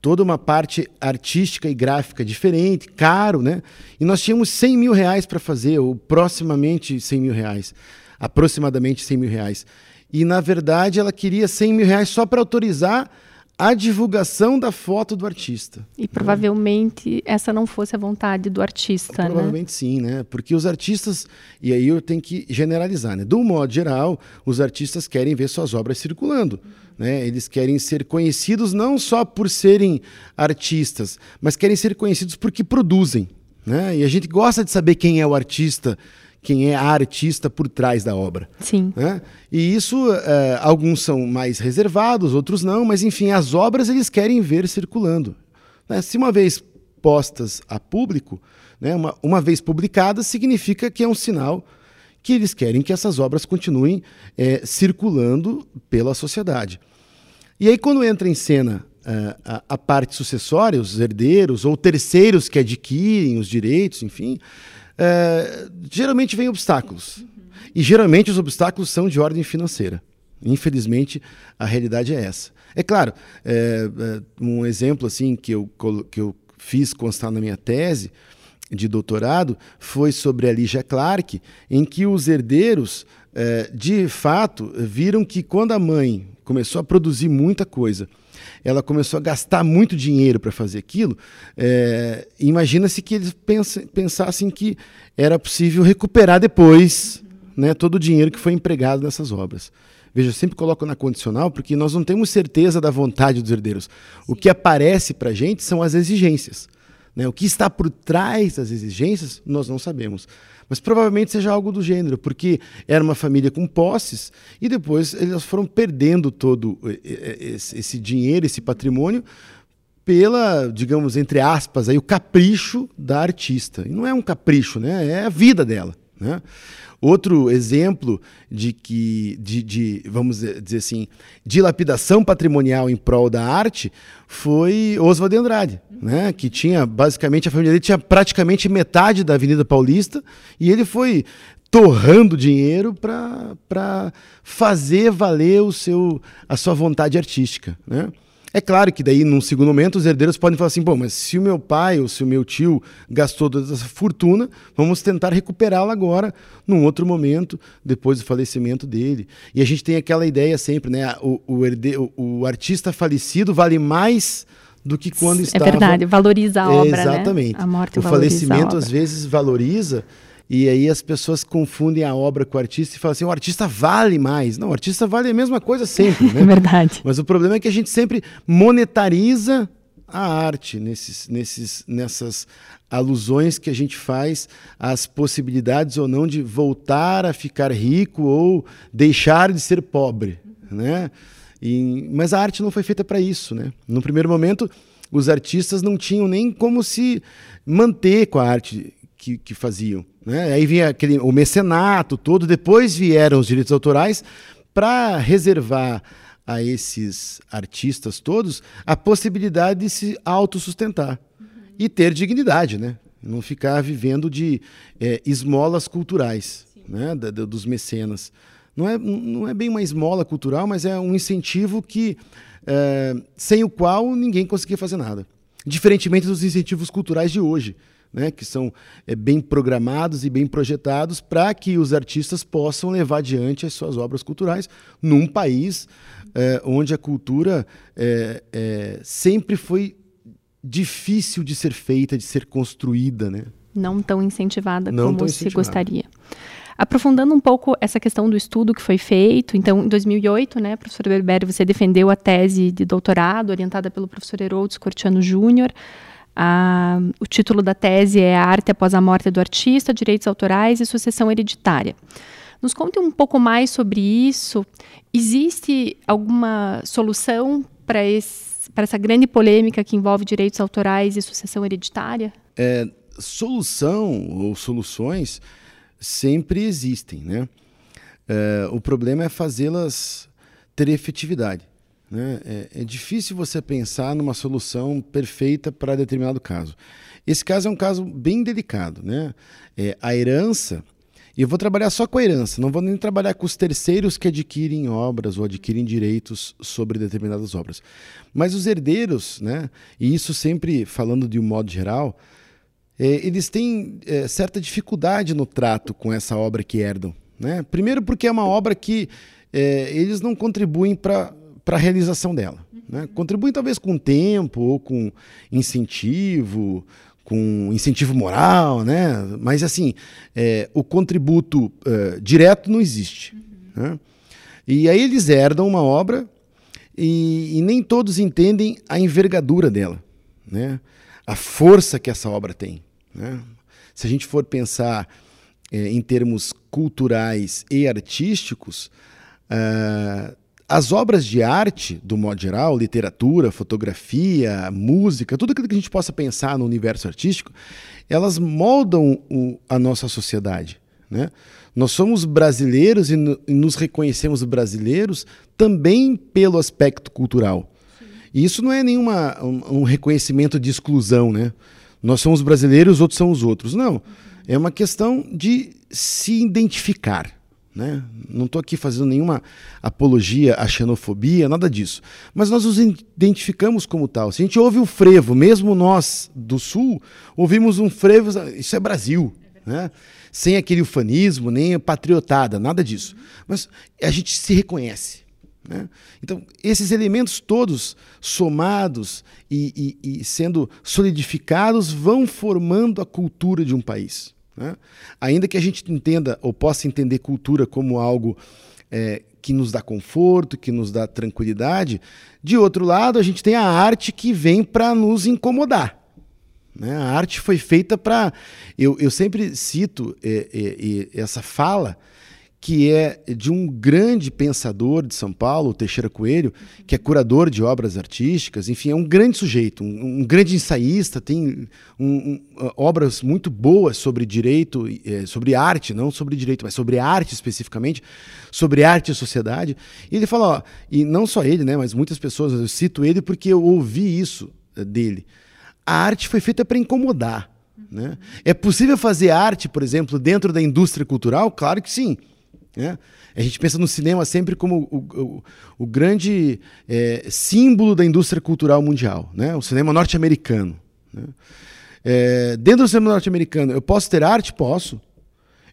toda uma parte artística e gráfica diferente, caro, né? E nós tínhamos 100 mil reais para fazer, ou proximamente 100 mil reais, aproximadamente 100 mil reais. E, na verdade, ela queria 100 mil reais só para autorizar a divulgação da foto do artista. E provavelmente né? essa não fosse a vontade do artista, provavelmente né? sim, né? Porque os artistas, e aí eu tenho que generalizar, né? Do modo geral, os artistas querem ver suas obras circulando. Né? Eles querem ser conhecidos não só por serem artistas, mas querem ser conhecidos porque produzem. Né? E a gente gosta de saber quem é o artista, quem é a artista por trás da obra. Sim. Né? E isso, é, alguns são mais reservados, outros não, mas enfim, as obras eles querem ver circulando. Né? Se uma vez postas a público, né, uma, uma vez publicadas, significa que é um sinal que eles querem que essas obras continuem é, circulando pela sociedade. E aí, quando entra em cena uh, a, a, parte sucessória, os herdeiros ou terceiros que adquirem os direitos, enfim, uh, geralmente vem obstáculos. E geralmente os obstáculos são de ordem financeira. Infelizmente, a realidade é essa. É claro, é, é, um exemplo assim que eu, que eu fiz constar na minha tese de doutorado foi sobre a Lígia Clark, em que os herdeiros, é, de fato, viram que quando a mãe começou a produzir muita coisa, ela começou a gastar muito dinheiro para fazer aquilo, é, imagina-se que eles pensassem que era possível recuperar depois né, todo o dinheiro que foi empregado nessas obras. Veja, eu sempre coloco na condicional porque nós não temos certeza da vontade dos herdeiros. O que aparece para a gente são as exigências. Né? O que está por trás das exigências, nós não sabemos. Mas provavelmente seja algo do gênero, porque era uma família com posses e depois eles foram perdendo todo esse dinheiro, esse patrimônio, pela, digamos, entre aspas, aí, o capricho da artista. E não é um capricho, né? é a vida dela. Né? Outro exemplo de que, de, de, vamos dizer assim, dilapidação patrimonial em prol da arte foi Oswald de Andrade, né? que tinha basicamente a família dele tinha praticamente metade da Avenida Paulista e ele foi torrando dinheiro para fazer valer o seu, a sua vontade artística. Né? É claro que daí, num segundo momento, os herdeiros podem falar assim, bom, mas se o meu pai ou se o meu tio gastou toda essa fortuna, vamos tentar recuperá-la agora, num outro momento, depois do falecimento dele. E a gente tem aquela ideia sempre, né? O, o, herde... o artista falecido vale mais do que quando é estava... É verdade, valoriza a obra, né? Exatamente. Né? A morte o falecimento, às vezes, valoriza e aí as pessoas confundem a obra com o artista e falam assim: o artista vale mais. Não, o artista vale a mesma coisa sempre. Né? (laughs) É verdade. Mas o problema é que a gente sempre monetariza a arte nesses, nesses, nessas alusões que a gente faz às possibilidades ou não de voltar a ficar rico ou deixar de ser pobre, né? E, mas a arte não foi feita para isso, né? No primeiro momento, os artistas não tinham nem como se manter com a arte que, que faziam. Né? Aí vinha aquele, o mecenato todo, depois vieram os direitos autorais para reservar a esses artistas todos a possibilidade de se autossustentar uhum. e ter dignidade, né? não ficar vivendo de é, esmolas culturais né? Da, da, dos mecenas. Não é, não é bem uma esmola cultural, mas é um incentivo que é, sem o qual ninguém conseguia fazer nada. Diferentemente dos incentivos culturais de hoje, né, que são é, bem programados e bem projetados para que os artistas possam levar adiante as suas obras culturais num país é, onde a cultura é, sempre foi difícil de ser feita, de ser construída. Né? Não tão incentivada Não como tão se gostaria. Aprofundando um pouco essa questão do estudo que foi feito, então, em 2008, né, professor Berberi, você defendeu a tese de doutorado orientada pelo professor Herodes Cortiano Júnior, a, o título da tese é Arte Após a Morte do Artista, Direitos Autorais e Sucessão Hereditária. Nos conte um pouco mais sobre isso. Existe alguma solução para essa grande polêmica que envolve direitos autorais e sucessão hereditária? É, solução ou soluções sempre existem, né? É, o problema é fazê-las ter efetividade. Né? É, é difícil você pensar numa solução perfeita para determinado caso. Esse caso é um caso bem delicado. Né? É, a herança, e eu vou trabalhar só com a herança, não vou nem trabalhar com os terceiros que adquirem obras ou adquirem direitos sobre determinadas obras. Mas os herdeiros, né? e isso sempre falando de um modo geral, é, eles têm é, certa dificuldade no trato com essa obra que herdam. Né? Primeiro, porque é uma obra que é, eles não contribuem para para a realização dela. Né? Contribui talvez com tempo ou com incentivo, com incentivo moral, né? mas assim, é, o contributo é, direto não existe. Né? E aí eles herdam uma obra e, e, nem todos entendem a envergadura dela, né? a força que essa obra tem. Né? Se a gente for pensar é, em termos culturais e artísticos, uh, as obras de arte, do modo geral, literatura, fotografia, música, tudo aquilo que a gente possa pensar no universo artístico, elas moldam o, a nossa sociedade. Né? Nós somos brasileiros e, no, e, nos reconhecemos brasileiros também pelo aspecto cultural. Sim. E isso não é nenhuma um, um, reconhecimento de exclusão, né? Nós somos brasileiros, outros são os outros. Não. Uhum. É uma questão de se identificar. Né? Não estou aqui fazendo nenhuma apologia à xenofobia, nada disso. Mas nós nos identificamos como tal. Se a gente ouve o frevo, mesmo nós do Sul, ouvimos um frevo, isso é Brasil. Né? Sem aquele ufanismo, nem patriotada, nada disso. Mas a gente se reconhece. Né? Então, esses elementos todos somados e, e, e sendo solidificados vão formando a cultura de um país. Né? Ainda que a gente entenda ou possa entender cultura como algo é, que nos dá conforto, que nos dá tranquilidade, de outro lado, a gente tem a arte que vem para nos incomodar. Né? A arte foi feita para. Eu, eu sempre cito é, é, essa fala que é de um grande pensador de São Paulo, Teixeira Coelho, que é curador de obras artísticas, enfim, é um grande sujeito, um, um grande ensaísta, tem um, um, obras muito boas sobre direito, é, sobre arte, não sobre direito, mas sobre arte especificamente, sobre arte e sociedade. E ele fala, ó, e não só ele, né, mas muitas pessoas, eu cito ele porque eu ouvi isso eh, dele. A arte foi feita para incomodar. Né? É possível fazer arte, por exemplo, dentro da indústria cultural? Claro que sim. Né? A gente pensa no cinema sempre como o, o, o grande é, símbolo da indústria cultural mundial, né? o cinema norte-americano. Né? É, dentro do cinema norte-americano, eu posso ter arte? Posso.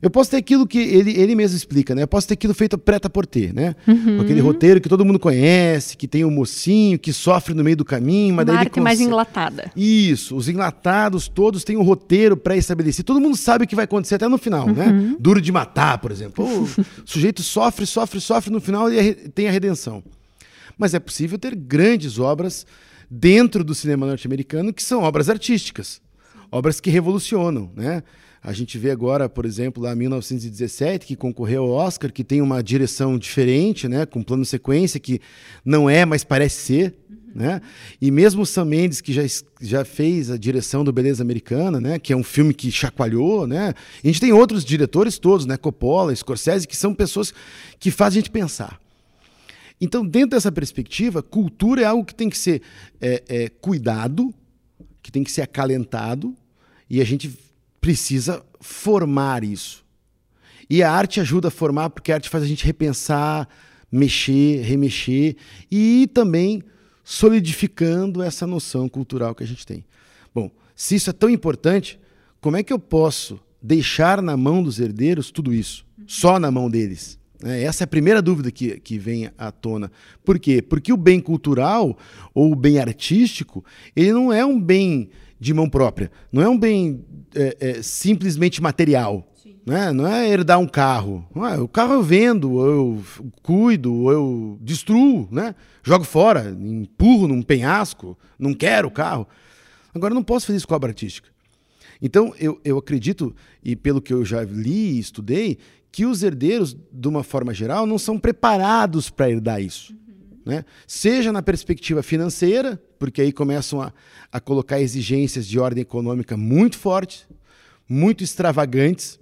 Eu posso ter aquilo que ele, ele mesmo explica, né? Eu posso ter aquilo feito preta por ter, né? Uhum. Com aquele roteiro que todo mundo conhece, que tem o um mocinho que sofre no meio do caminho, mas Uma daí arte ele mais enlatada. Isso, os enlatados todos têm um roteiro pré-estabelecido. Todo mundo sabe o que vai acontecer até no final, né? uhum. né? Duro de matar, por exemplo. (laughs) o sujeito sofre, sofre, sofre, no final ele tem a redenção. Mas é possível ter grandes obras dentro do cinema norte-americano que são obras artísticas, obras que revolucionam, né? A gente vê agora, por exemplo, lá 1917, que concorreu ao Oscar, que tem uma direção diferente, né, com plano sequência, que não é, mas parece ser. Uhum. Né? E mesmo o Sam Mendes, que já, já fez a direção do Beleza Americana, né? que é um filme que chacoalhou. Né? A gente tem outros diretores todos, né? Coppola, Scorsese, que são pessoas que fazem a gente pensar. Então, dentro dessa perspectiva, cultura é algo que tem que ser é, é, cuidado, que tem que ser acalentado, e a gente precisa formar isso. E a arte ajuda a formar, porque a arte faz a gente repensar, mexer, remexer e também solidificando essa noção cultural que a gente tem. Bom, se isso é tão importante, como é que eu posso deixar na mão dos herdeiros tudo isso? Só na mão deles? É, essa é a primeira dúvida que, que vem à tona. Por quê? Porque o bem cultural ou o bem artístico, ele não é um bem de mão própria. Não é um bem é, é, simplesmente material. Né? Não é herdar um carro. É, o carro eu vendo, ou eu cuido, ou eu destruo, né? jogo fora, empurro num penhasco, não quero o carro. Agora, eu não posso fazer isso com a obra artística. Então, eu, eu acredito, e pelo que eu já li e estudei, que os herdeiros, de uma forma geral, não são preparados para herdar isso. Né? Seja na perspectiva financeira, porque aí começam a, a colocar exigências de ordem econômica muito fortes, muito extravagantes,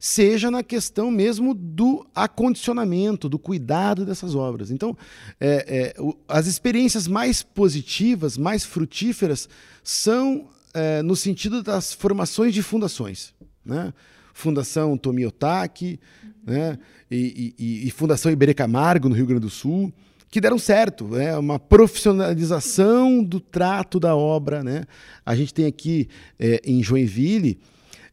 seja na questão mesmo do acondicionamento, do cuidado dessas obras. Então, é, é, o, as experiências mais positivas, mais frutíferas, são é, no sentido das formações de fundações. Né? Fundação Tomiotaki né? e, e, e Fundação Iberê Camargo, no Rio Grande do Sul que deram certo, né? uma profissionalização do trato da obra. Né? A gente tem aqui é, em Joinville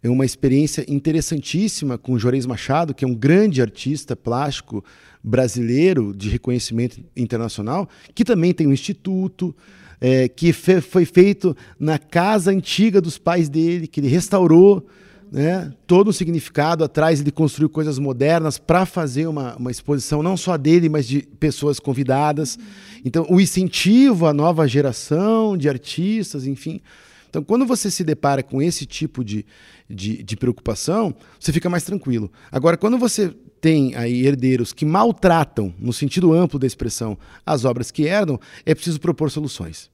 uma experiência interessantíssima com o Juarez Machado, que é um grande artista plástico brasileiro de reconhecimento internacional, que também tem um instituto, é, que fe foi feito na casa antiga dos pais dele, que ele restaurou né, todo um significado atrás, ele construiu coisas modernas para fazer uma, uma exposição não só dele, mas de pessoas convidadas. Então, o incentivo à nova geração de artistas, enfim. Então, quando você se depara com esse tipo de, de, de preocupação, você fica mais tranquilo. Agora, quando você tem aí herdeiros que maltratam, no sentido amplo da expressão, as obras que herdam, é preciso propor soluções.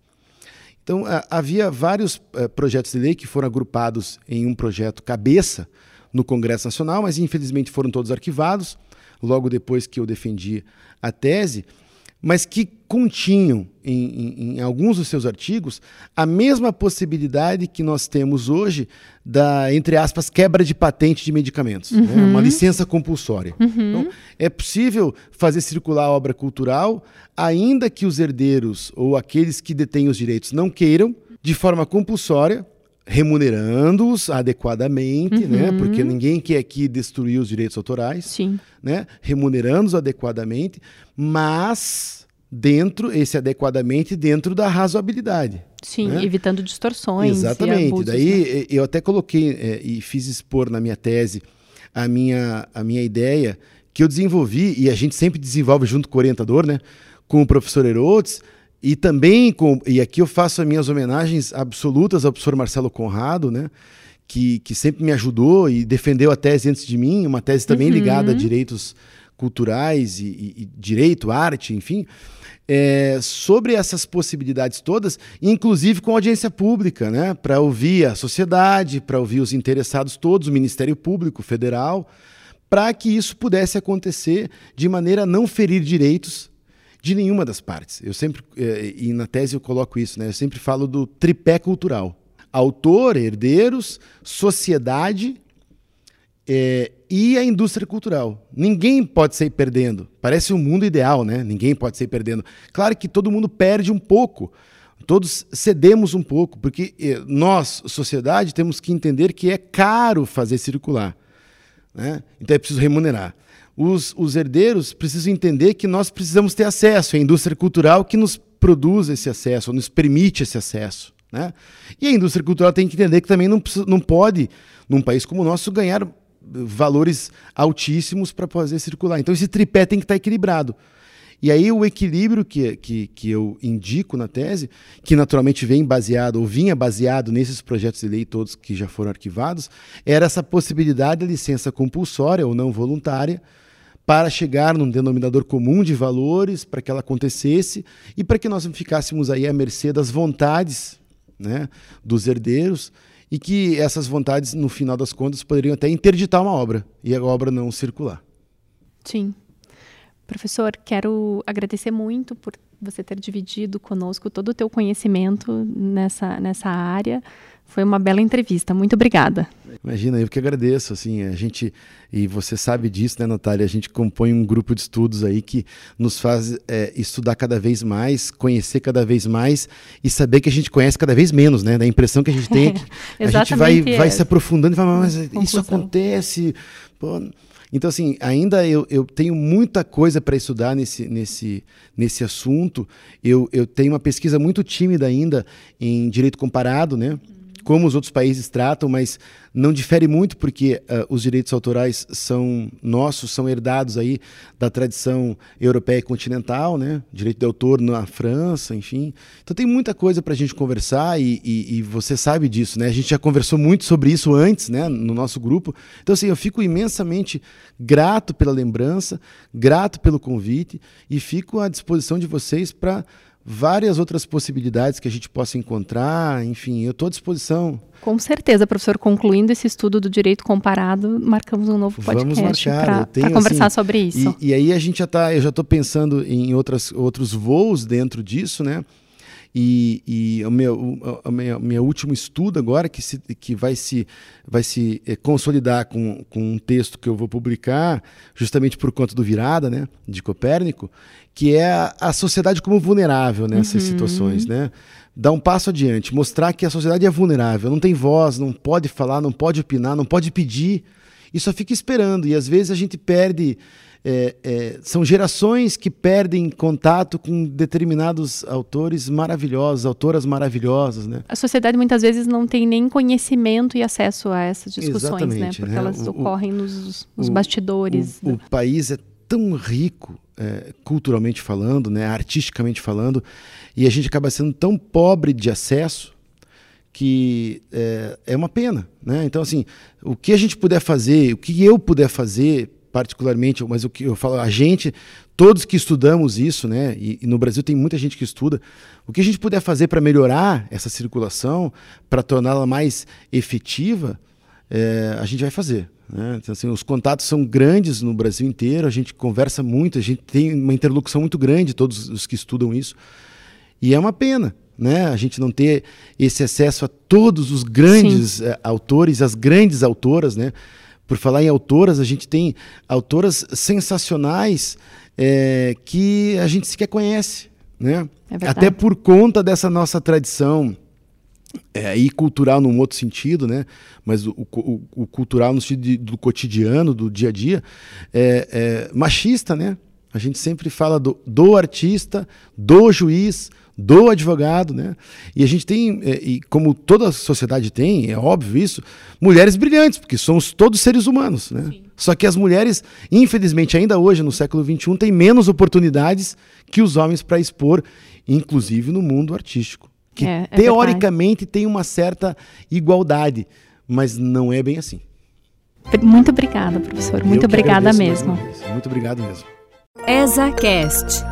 Então, havia vários eh, projetos de lei que foram agrupados em um projeto cabeça no Congresso Nacional, mas infelizmente foram todos arquivados logo depois que eu defendi a tese mas que continham em, em, em, alguns dos seus artigos a mesma possibilidade que nós temos hoje da, entre aspas, quebra de patente de medicamentos, né? uhum. né? uma licença compulsória. Uhum. Então, é possível fazer circular a obra cultural, ainda que os herdeiros ou aqueles que detêm os direitos não queiram, de forma compulsória, remunerando-os adequadamente, né? uhum. né? Porque ninguém quer aqui destruir os direitos autorais, Sim. né? Remunerando-os adequadamente, mas dentro esse adequadamente dentro da razoabilidade. Sim, né? evitando distorções. Exatamente. Abusos, Daí né? eu até coloquei é, e fiz expor na minha tese a minha a minha ideia que eu desenvolvi e a gente sempre desenvolve junto com o orientador, né? Com o professor Herodes e também, com, e aqui eu faço as minhas homenagens absolutas ao professor Marcelo Conrado, né? que, que sempre me ajudou e defendeu a tese antes de mim, uma tese também Uhum. ligada a direitos culturais e, e- e direito, arte, enfim, é, sobre essas possibilidades todas, inclusive com audiência pública, né, para ouvir a sociedade, para ouvir os interessados todos, o Ministério Público Federal, para que isso pudesse acontecer de maneira a não ferir direitos de nenhuma das partes. Eu sempre, eh, e na tese eu coloco isso, né? Eu sempre falo do tripé cultural: autor, herdeiros, sociedade eh, e a indústria cultural. Ninguém pode sair perdendo. Parece um mundo ideal, né? Ninguém pode sair perdendo. Claro que todo mundo perde um pouco. Todos cedemos um pouco, porque eh, nós, sociedade, temos que entender que é caro fazer circular. Né? Então é preciso remunerar. Os, os herdeiros precisam entender que nós precisamos ter acesso à indústria cultural que nos produz esse acesso, ou nos permite esse acesso. Né? E a indústria cultural tem que entender que também não, não pode, num país como o nosso, ganhar valores altíssimos para fazer circular. Então esse tripé tem que estar equilibrado. E aí o equilíbrio que, que, que eu indico na tese, que naturalmente vem baseado, ou vinha baseado nesses projetos de lei todos que já foram arquivados, era essa possibilidade da licença compulsória ou não voluntária para chegar num denominador comum de valores, para que ela acontecesse e para que nós não ficássemos aí à mercê das vontades né, dos herdeiros e que essas vontades, no final das contas, poderiam até interditar uma obra e a obra não circular. Sim. Professor, quero agradecer muito por você ter dividido conosco todo o teu conhecimento nessa, nessa área. Foi uma bela entrevista. Muito obrigada. Imagina, eu que agradeço, assim, a gente, e você sabe disso, né, Natália, a gente compõe um grupo de estudos aí que nos faz é, estudar cada vez mais, conhecer cada vez mais e saber que a gente conhece cada vez menos, né, da impressão que a gente tem é (laughs) a gente vai, exatamente vai se aprofundando e fala, mas isso Conclusão. acontece, pô... Então, assim, ainda eu, eu tenho muita coisa para estudar nesse, nesse, nesse assunto. Eu, eu tenho uma pesquisa muito tímida ainda em direito comparado, né? Como os outros países tratam, mas não difere muito porque ah, os direitos autorais são nossos, são herdados aí da tradição europeia e continental, né? Direito de autor na França, enfim. Então tem muita coisa para a gente conversar e, e- e você sabe disso, né? A gente já conversou muito sobre isso antes, né? No nosso grupo. Então assim, eu fico imensamente grato pela lembrança, grato pelo convite e fico à disposição de vocês para várias outras possibilidades que a gente possa encontrar. Enfim, eu estou à disposição. Com certeza, professor, concluindo esse estudo do direito comparado, marcamos um novo podcast para conversar assim, sobre isso. E, e aí a gente já tá, eu já estou pensando em outras, outros voos dentro disso, né? E, e o meu, o, o meu, meu último estudo agora, que, se, que vai se, vai se eh, consolidar com, com um texto que eu vou publicar, justamente por conta do Virada, né, de Copérnico, que é a, a sociedade como vulnerável nessas situações, né? Dar um passo adiante, mostrar que a sociedade é vulnerável, não tem voz, não pode falar, não pode opinar, não pode pedir, e só fica esperando. E às vezes a gente perde. É, é, são gerações que perdem contato com determinados autores maravilhosos, autoras maravilhosas, né? A sociedade muitas vezes não tem nem conhecimento e acesso a essas discussões, né? Exatamente, Porque né? elas O- ocorrem nos, nos o- bastidores. O, o país é tão rico, é, culturalmente falando, né, artisticamente falando, e a gente acaba sendo tão pobre de acesso que é, é uma pena, né? Então assim, o que a gente puder fazer, o que eu puder fazer particularmente, mas o que eu falo, a gente, todos que estudamos isso, né? E, e no Brasil tem muita gente que estuda. O que a gente puder fazer para melhorar essa circulação, para torná-la mais efetiva, é, a gente vai fazer. Né? Então, assim, os contatos são grandes no Brasil inteiro, a gente conversa muito, a gente tem uma interlocução muito grande, todos os que estudam isso. E é uma pena né? a gente não ter esse acesso a todos os grandes eh, autores, as grandes autoras. Né? Por falar em autoras, a gente tem autoras sensacionais eh, que a gente sequer conhece. Né? É. Até por conta dessa nossa tradição é, e cultural num outro sentido, né? Mas o, o- o cultural no sentido de- do cotidiano, do dia a dia, é, é machista, né? A gente sempre fala do, do artista, do juiz, do advogado, né? E a gente tem, é, e como toda a sociedade tem, é óbvio isso, mulheres brilhantes, porque somos todos seres humanos, né? Só que as mulheres, infelizmente, ainda hoje, no século XXI, têm menos oportunidades que os homens para expor, inclusive no mundo artístico que É, é teoricamente tem uma certa igualdade, mas não é bem assim. Muito obrigada, professor. Muito Eu obrigada mesmo. Muito obrigado mesmo. ESACast.